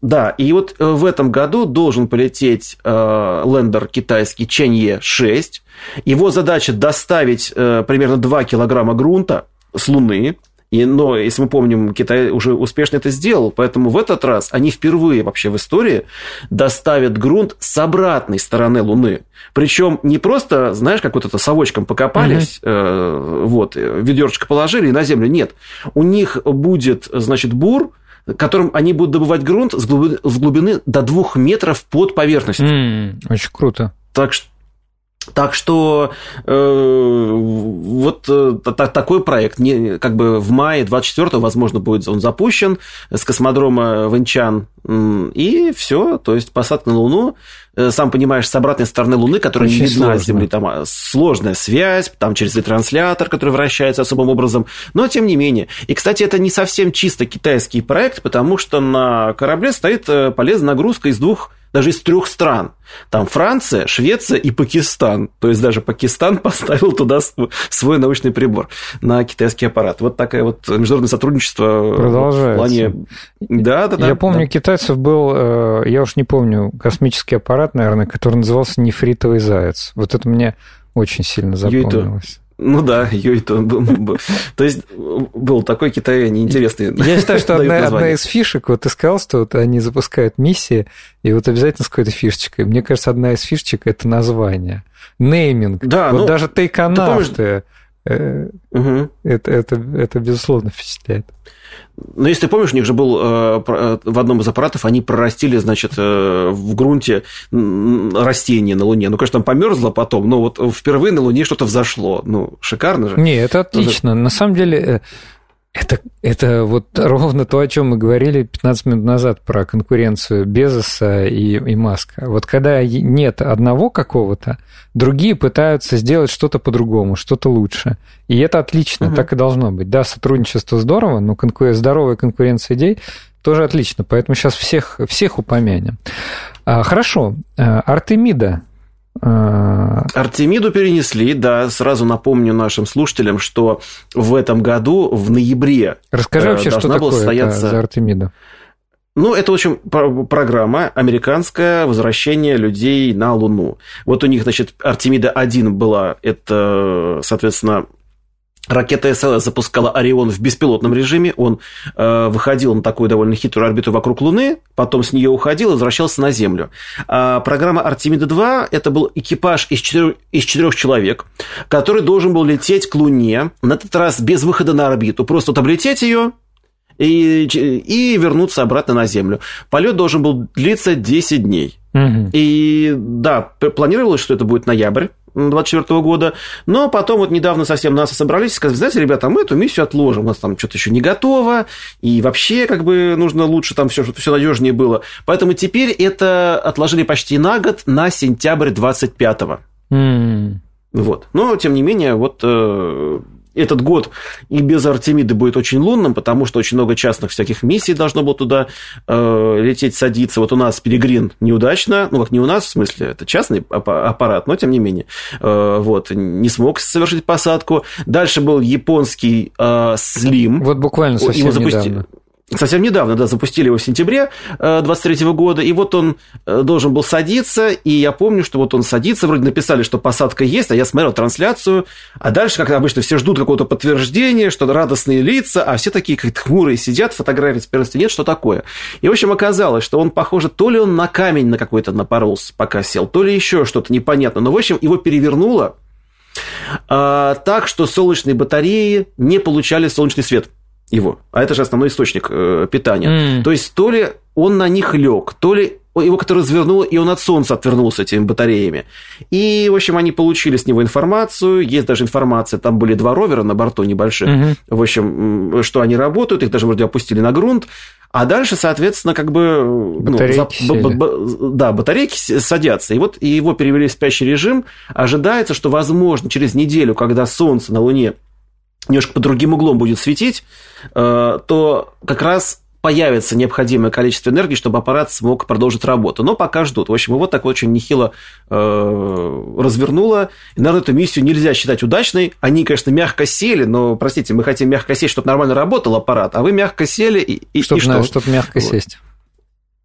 да, и вот э, в этом году должен полететь э, лендер китайский Ченье 6. Его задача доставить э, примерно 2 килограмма грунта с Луны. И, но, если мы помним, Китай уже успешно это сделал, поэтому в этот раз они впервые вообще в истории доставят грунт с обратной стороны Луны. Причем не просто, знаешь, как вот это совочком покопались, угу. э, вот, ведерчик положили и на землю. Нет, у них будет, значит, бур, которым они будут добывать грунт с глубины, с глубины до двух метров под поверхностью. Mm, очень круто. Так что так что э, вот э, такой проект, не, как бы в мае 24-го, возможно, будет он запущен с космодрома Венчан, и все, то есть посадка на Луну, э, сам понимаешь, с обратной стороны Луны, которая Очень не видна с Земли, там а, сложная связь, там через ретранслятор, который вращается особым образом, но тем не менее. И, кстати, это не совсем чисто китайский проект, потому что на корабле стоит э, полезная нагрузка из двух даже из трех стран. Там Франция, Швеция и Пакистан. То есть даже Пакистан поставил туда свой научный прибор на китайский аппарат. Вот такое вот международное сотрудничество Продолжается. в плане... Да, да, да. Я помню, да. китайцев был, э, я уж не помню, космический аппарат, наверное, который назывался нефритовый заяц. Вот это мне очень сильно запомнилось. Ну да, Юйто. То есть был такой Китай неинтересный. Я считаю, что одна, одна из фишек, вот ты сказал, что вот они запускают миссии, и вот обязательно с какой-то фишечкой. Мне кажется, одна из фишечек – это название. Нейминг. Да, вот ну, даже тейконавты. Э, угу. Это, это, это, безусловно, впечатляет. Но если ты помнишь, у них же был э, э, в одном из аппаратов, они прорастили, значит, в грунте растение на Луне. Ну, конечно, там померзло потом, но вот впервые на Луне что-то взошло. Ну, шикарно же. Не, это отлично. На самом деле, это, это вот ровно то, о чем мы говорили 15 минут назад про конкуренцию Безоса и, и Маска. Вот когда нет одного какого-то, другие пытаются сделать что-то по-другому, что-то лучше. И это отлично, угу. так и должно быть. Да, сотрудничество здорово, но конкур... здоровая конкуренция идей тоже отлично. Поэтому сейчас всех, всех упомянем. А, хорошо. А, Артемида Артемиду перенесли, да, сразу напомню нашим слушателям, что в этом году, в ноябре, Расскажи вообще, что такое состояться... за Артемида. Ну, это, в общем, программа американская возвращение людей на Луну. Вот у них, значит, Артемида-1 была, это, соответственно, Ракета СЛС запускала Орион в беспилотном режиме. Он э, выходил на такую довольно хитрую орбиту вокруг Луны, потом с нее уходил и возвращался на Землю. А программа Артемида-2 это был экипаж из четырех, из четырех человек, который должен был лететь к Луне, на этот раз без выхода на орбиту. Просто вот облететь ее, и, и вернуться обратно на Землю. Полет должен был длиться 10 дней. Угу. И да, планировалось, что это будет ноябрь 2024 года. Но потом вот недавно совсем НАСА собрались и сказали, знаете, ребята, мы эту миссию отложим, у нас там что-то еще не готово, и вообще как бы нужно лучше там все, чтобы все надежнее было. Поэтому теперь это отложили почти на год, на сентябрь 25-го. Mm. Вот. Но, тем не менее, вот э, этот год и без Артемиды будет очень лунным, потому что очень много частных всяких миссий должно было туда э, лететь, садиться. Вот у нас Перегрин неудачно, ну как не у нас, в смысле, это частный аппарат, но тем не менее, э, вот, не смог совершить посадку. Дальше был японский э, Слим. Вот буквально совсем Его запусти... недавно совсем недавно, да, запустили его в сентябре 23 э, года, и вот он э, должен был садиться, и я помню, что вот он садится, вроде написали, что посадка есть, а я смотрел трансляцию, а дальше, как обычно, все ждут какого-то подтверждения, что радостные лица, а все такие как хмурые сидят, фотографии с первости нет, что такое. И, в общем, оказалось, что он, похоже, то ли он на камень на какой-то напоролся, пока сел, то ли еще что-то непонятно, но, в общем, его перевернуло, а, так, что солнечные батареи не получали солнечный свет его. А это же основной источник э, питания. Mm. То есть то ли он на них лег, то ли его как-то развернуло, и он от солнца отвернулся этими батареями. И, в общем, они получили с него информацию. Есть даже информация, там были два ровера на борту небольших. Mm-hmm. В общем, что они работают, их даже вроде опустили на грунт. А дальше, соответственно, как бы... Ну, батарейки ну, за, б, б, да, батарейки садятся. И вот его перевели в спящий режим. Ожидается, что, возможно, через неделю, когда Солнце на Луне немножко под другим углом будет светить, э, то как раз появится необходимое количество энергии, чтобы аппарат смог продолжить работу. Но пока ждут. В общем, его так очень нехило э, развернуло. И, наверное, эту миссию нельзя считать удачной. Они, конечно, мягко сели, но, простите, мы хотим мягко сесть, чтобы нормально работал аппарат, а вы мягко сели и, и, чтобы, и что? Чтобы мягко вот. сесть.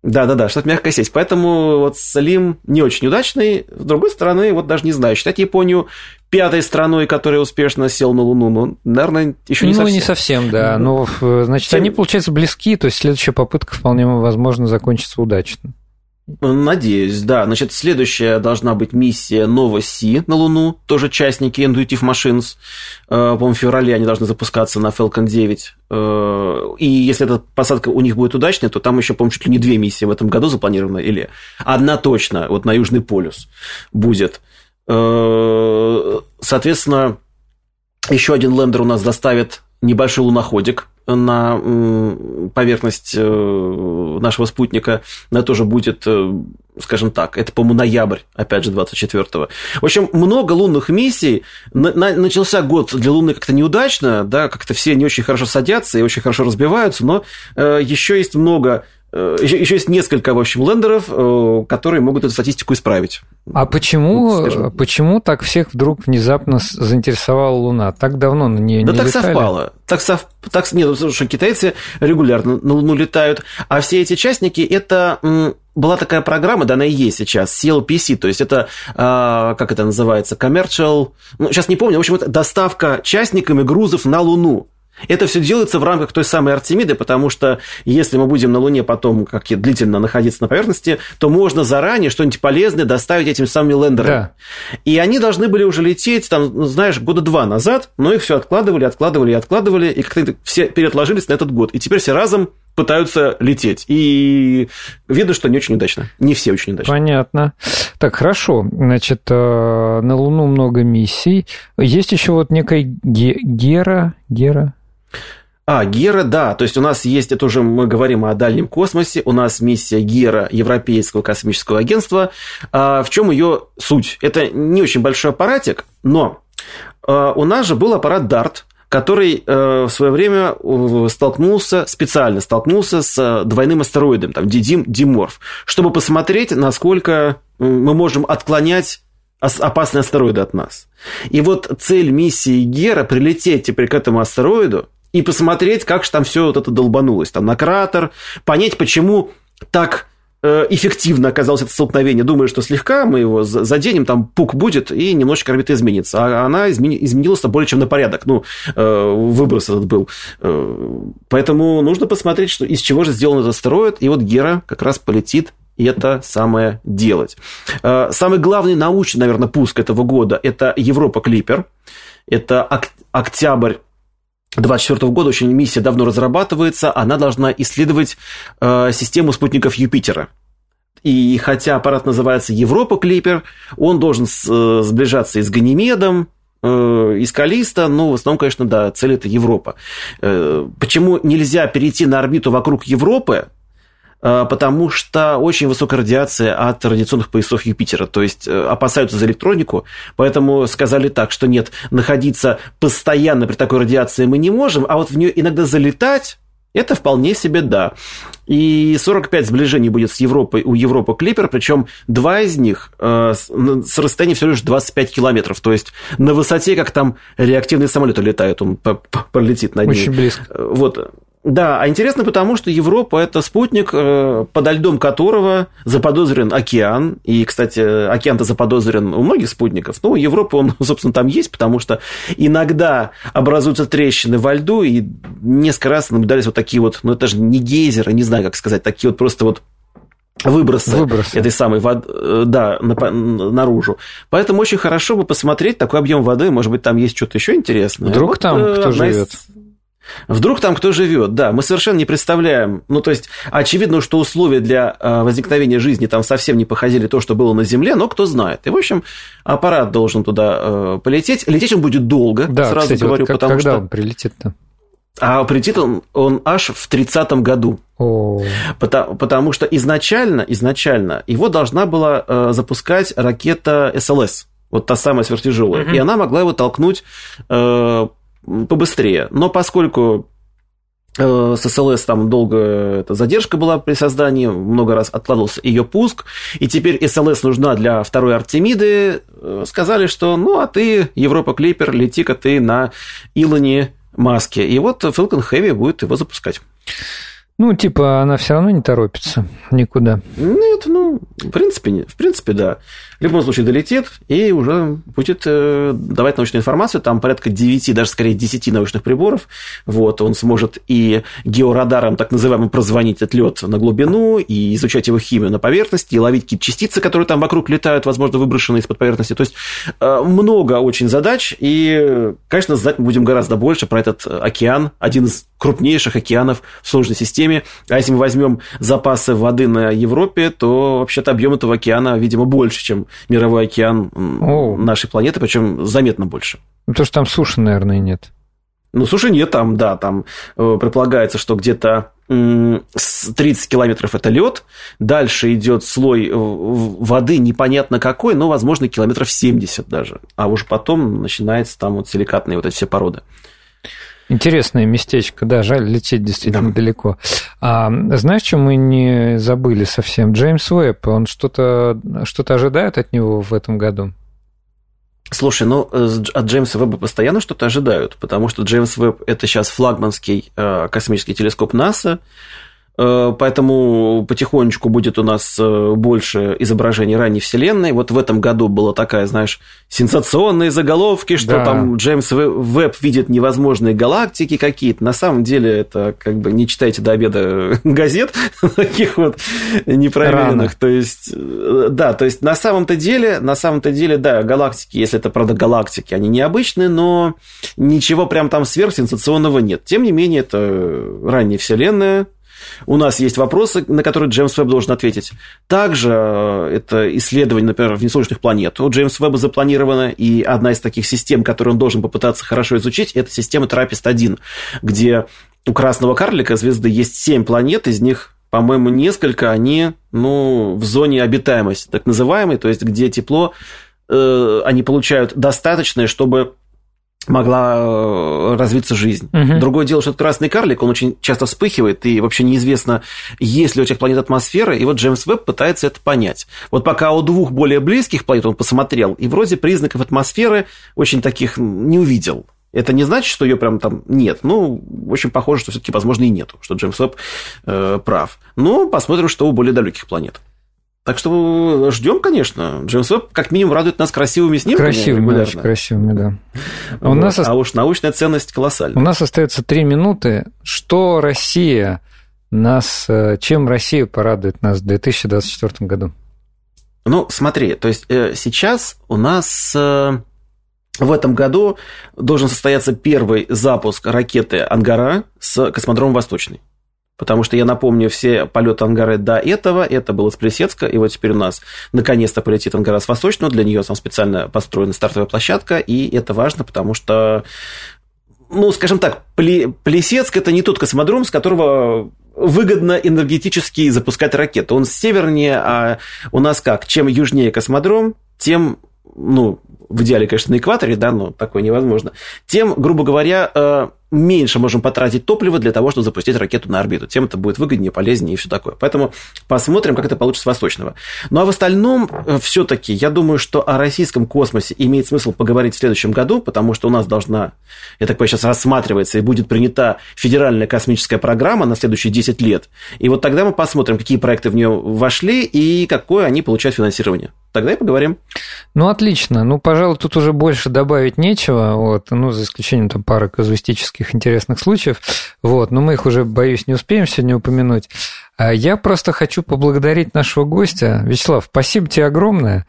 Да-да-да, что-то мягкая сесть. Поэтому вот Слим не очень удачный. С другой стороны, вот даже не знаю, считать Японию пятой страной, которая успешно сел на Луну, ну, наверное, еще не ну, совсем. Ну, не совсем, да. Ну, значит, Тем... они, получается, близки, то есть следующая попытка вполне возможно закончится удачно. Надеюсь, да. Значит, следующая должна быть миссия Nova Си на Луну, тоже частники Intuitive Machines. Э, по-моему, в феврале они должны запускаться на Falcon 9. Э, и если эта посадка у них будет удачной, то там еще, по-моему, чуть ли не две миссии в этом году запланированы, или одна точно, вот на Южный полюс будет. Э, соответственно, еще один лендер у нас доставит небольшой луноходик на поверхность э, нашего спутника. Это тоже будет, э, скажем так, это, по-моему, ноябрь, опять же, 24-го. В общем, много лунных миссий. Начался год для Луны как-то неудачно, да, как-то все не очень хорошо садятся и очень хорошо разбиваются, но еще есть много еще, еще есть несколько, в общем, лендеров, которые могут эту статистику исправить. А почему, вот, почему так всех вдруг внезапно заинтересовала Луна? Так давно на нее да не так летали? совпало. Так, сов... так... Нет, потому что китайцы регулярно на Луну летают, а все эти частники – это была такая программа, да, она и есть сейчас, CLPC, то есть это, а, как это называется, commercial, ну, сейчас не помню, в общем, это доставка частниками грузов на Луну. Это все делается в рамках той самой Артемиды, потому что если мы будем на Луне потом как длительно находиться на поверхности, то можно заранее что-нибудь полезное доставить этим самым лендерам. Да. И они должны были уже лететь, там, ну, знаешь, года два назад, но их все откладывали, откладывали и откладывали, и как-то все переотложились на этот год. И теперь все разом пытаются лететь. И видно, что не очень удачно. Не все очень удачно. Понятно. Так, хорошо. Значит, э, на Луну много миссий. Есть еще вот некая Гера... Гера... А, Гера, да. То есть у нас есть, это уже мы говорим о дальнем космосе, у нас миссия Гера Европейского космического агентства. А в чем ее суть? Это не очень большой аппаратик, но а, у нас же был аппарат DART, который э, в свое время столкнулся, специально столкнулся с двойным астероидом, там, Дидим, Диморф, чтобы посмотреть, насколько мы можем отклонять опасные астероиды от нас. И вот цель миссии Гера прилететь теперь к этому астероиду и посмотреть, как же там все вот это долбанулось, там на кратер, понять, почему так Э, эффективно оказалось это столкновение. Думаю, что слегка мы его заденем, там пук будет, и немножечко орбита изменится. А она измени, изменилась более чем на порядок. Ну, э, выброс этот был. Э, поэтому нужно посмотреть, что, из чего же сделан этот астероид. И вот Гера как раз полетит это самое делать. Самый главный научный, наверное, пуск этого года – это Европа Клипер. Это октябрь 2024 года очень миссия давно разрабатывается, она должна исследовать э, систему спутников Юпитера. И хотя аппарат называется Европа Клипер, он должен с, э, сближаться и с Ганимедом, э, и с Калиста, но в основном, конечно, да, цель это Европа. Э, почему нельзя перейти на орбиту вокруг Европы? Э, потому что очень высокая радиация от радиационных поясов Юпитера, то есть э, опасаются за электронику, поэтому сказали так, что нет, находиться постоянно при такой радиации мы не можем, а вот в нее иногда залетать это вполне себе да. И 45 сближений будет с Европой у Европы Клипер, причем два из них э, с расстояния всего лишь 25 километров. То есть на высоте, как там реактивные самолеты летают, он пролетит над ней. Очень близко. Вот. Да, а интересно потому, что Европа – это спутник, э, подо льдом которого заподозрен океан. И, кстати, океан-то заподозрен у многих спутников. Ну, Европы он, собственно, там есть, потому что иногда образуются трещины во льду, и несколько раз наблюдались вот такие вот, ну, это же не гейзеры, не знаю, как сказать, такие вот просто вот выбросы, выбросы. этой самой воды, э, да, наружу. Поэтому очень хорошо бы посмотреть такой объем воды, может быть, там есть что-то еще интересное. Вдруг вот, там э, кто живет? Из... Вдруг там кто живет, да, мы совершенно не представляем. Ну, то есть, очевидно, что условия для э, возникновения жизни там совсем не походили то, что было на Земле, но кто знает. И, в общем, аппарат должен туда э, полететь. Лететь он будет долго, да, сразу кстати, говорю, вот как, потому когда что... он прилетит-то? А прилетит он, он аж в 30-м году. О. Потому, потому что изначально, изначально его должна была э, запускать ракета СЛС, вот та самая сверхтяжелая. Угу. И она могла его толкнуть э, побыстрее. Но поскольку э, с СЛС там долго эта задержка была при создании, много раз откладывался ее пуск, и теперь СЛС нужна для второй Артемиды, э, сказали, что ну, а ты, Европа Клипер, лети-ка ты на Илоне Маске. И вот Falcon Heavy будет его запускать. Ну, типа, она все равно не торопится никуда. Нет, ну, в принципе, в принципе, да. В любом случае долетит и уже будет э, давать научную информацию. Там порядка 9, даже скорее 10 научных приборов. Вот, он сможет и георадаром, так называемым, прозвонить этот лед на глубину, и изучать его химию на поверхности, и ловить какие-то частицы, которые там вокруг летают, возможно, выброшенные из-под поверхности. То есть, э, много очень задач, и, конечно, знать мы будем гораздо больше про этот океан, один из крупнейших океанов в сложной системе. А если мы возьмем запасы воды на Европе, то вообще-то объем этого океана, видимо, больше, чем мировой океан О. нашей планеты, причем заметно больше. Ну, потому что там суши, наверное, нет. Ну, суши нет, там, да, там э, предполагается, что где-то 30 километров это лед, дальше идет слой воды непонятно какой, но, возможно, километров 70 даже, а уже потом начинается там вот силикатные вот эти все породы. Интересное местечко, да, жаль, лететь действительно да. далеко. А, знаешь, что мы не забыли совсем? Джеймс Уэбб, он что-то что ожидает от него в этом году? Слушай, ну от Джеймса Веба постоянно что-то ожидают, потому что Джеймс Веб это сейчас флагманский э, космический телескоп НАСА. Э, поэтому потихонечку будет у нас э, больше изображений ранней Вселенной. Вот в этом году была такая, знаешь, сенсационные заголовки, что да. там Джеймс Веб видит невозможные галактики какие-то. На самом деле это как бы не читайте до обеда газет таких вот непроверенных. Рано. То есть, э, да, то есть на самом-то деле, на самом-то деле, да, галактики, если это правда галактики, они необычные, но ничего прям там сверхсенсационного нет. Тем не менее, это ранняя Вселенная, у нас есть вопросы, на которые Джеймс Веб должен ответить. Также э, это исследование, например, внесолнечных планет. У Джеймса Веба запланировано, и одна из таких систем, которую он должен попытаться хорошо изучить, это система Трапест-1, где у красного карлика звезды есть семь планет, из них по-моему, несколько, они ну, в зоне обитаемости, так называемой, то есть где тепло э, они получают достаточное, чтобы могла э, развиться жизнь. Угу. Другое дело, что этот красный карлик, он очень часто вспыхивает, и вообще неизвестно, есть ли у этих планет атмосфера, и вот Джеймс Веб пытается это понять. Вот пока у двух более близких планет он посмотрел, и вроде признаков атмосферы очень таких не увидел. Это не значит, что ее прям там нет. Ну, очень похоже, что все-таки, возможно, и нету, что Джеймс Веб э, прав. Но посмотрим, что у более далеких планет. Так что ждем, конечно. Джеймс Веб как минимум радует нас красивыми снимками. Красивыми, очень красивыми, да. А, вот. у нас... а уж научная ценность колоссальная. У нас остается три минуты. Что Россия нас... Э, чем Россия порадует нас в 2024 году? Ну, смотри, то есть э, сейчас у нас э, в этом году должен состояться первый запуск ракеты «Ангара» с космодрома «Восточный». Потому что я напомню, все полеты Ангары до этого, это было с Плесецка, и вот теперь у нас наконец-то полетит Ангара с Восточного, для нее там специально построена стартовая площадка, и это важно, потому что ну, скажем так, Плесецк – это не тот космодром, с которого выгодно энергетически запускать ракеты. Он севернее, а у нас как? Чем южнее космодром, тем, ну, в идеале, конечно, на экваторе, да, но такое невозможно, тем, грубо говоря, э, меньше можем потратить топлива для того, чтобы запустить ракету на орбиту. Тем это будет выгоднее, полезнее и все такое. Поэтому посмотрим, как это получится с Восточного. Ну а в остальном, э, все-таки, я думаю, что о российском космосе имеет смысл поговорить в следующем году, потому что у нас должна, я так понимаю, сейчас рассматривается и будет принята федеральная космическая программа на следующие 10 лет. И вот тогда мы посмотрим, какие проекты в нее вошли и какое они получают финансирование. Тогда и поговорим. Ну, отлично. Ну, пожалуй, тут уже больше добавить нечего, вот, ну, за исключением там пары казуистических интересных случаев. Вот, но мы их уже, боюсь, не успеем сегодня упомянуть. А я просто хочу поблагодарить нашего гостя. Вячеслав, спасибо тебе огромное.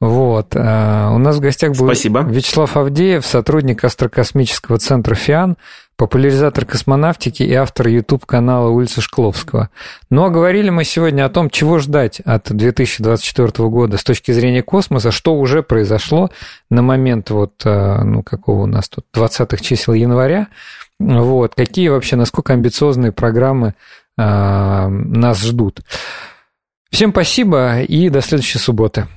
Вот. А, у нас в гостях был Спасибо. Вячеслав Авдеев, сотрудник астрокосмического центра ФИАН, популяризатор космонавтики и автор YouTube-канала Улица Шкловского. Ну а говорили мы сегодня о том, чего ждать от 2024 года с точки зрения космоса, что уже произошло на момент вот, а, ну какого у нас тут, 20-х чисел января, вот, какие вообще, насколько амбициозные программы э, нас ждут. Всем спасибо и до следующей субботы.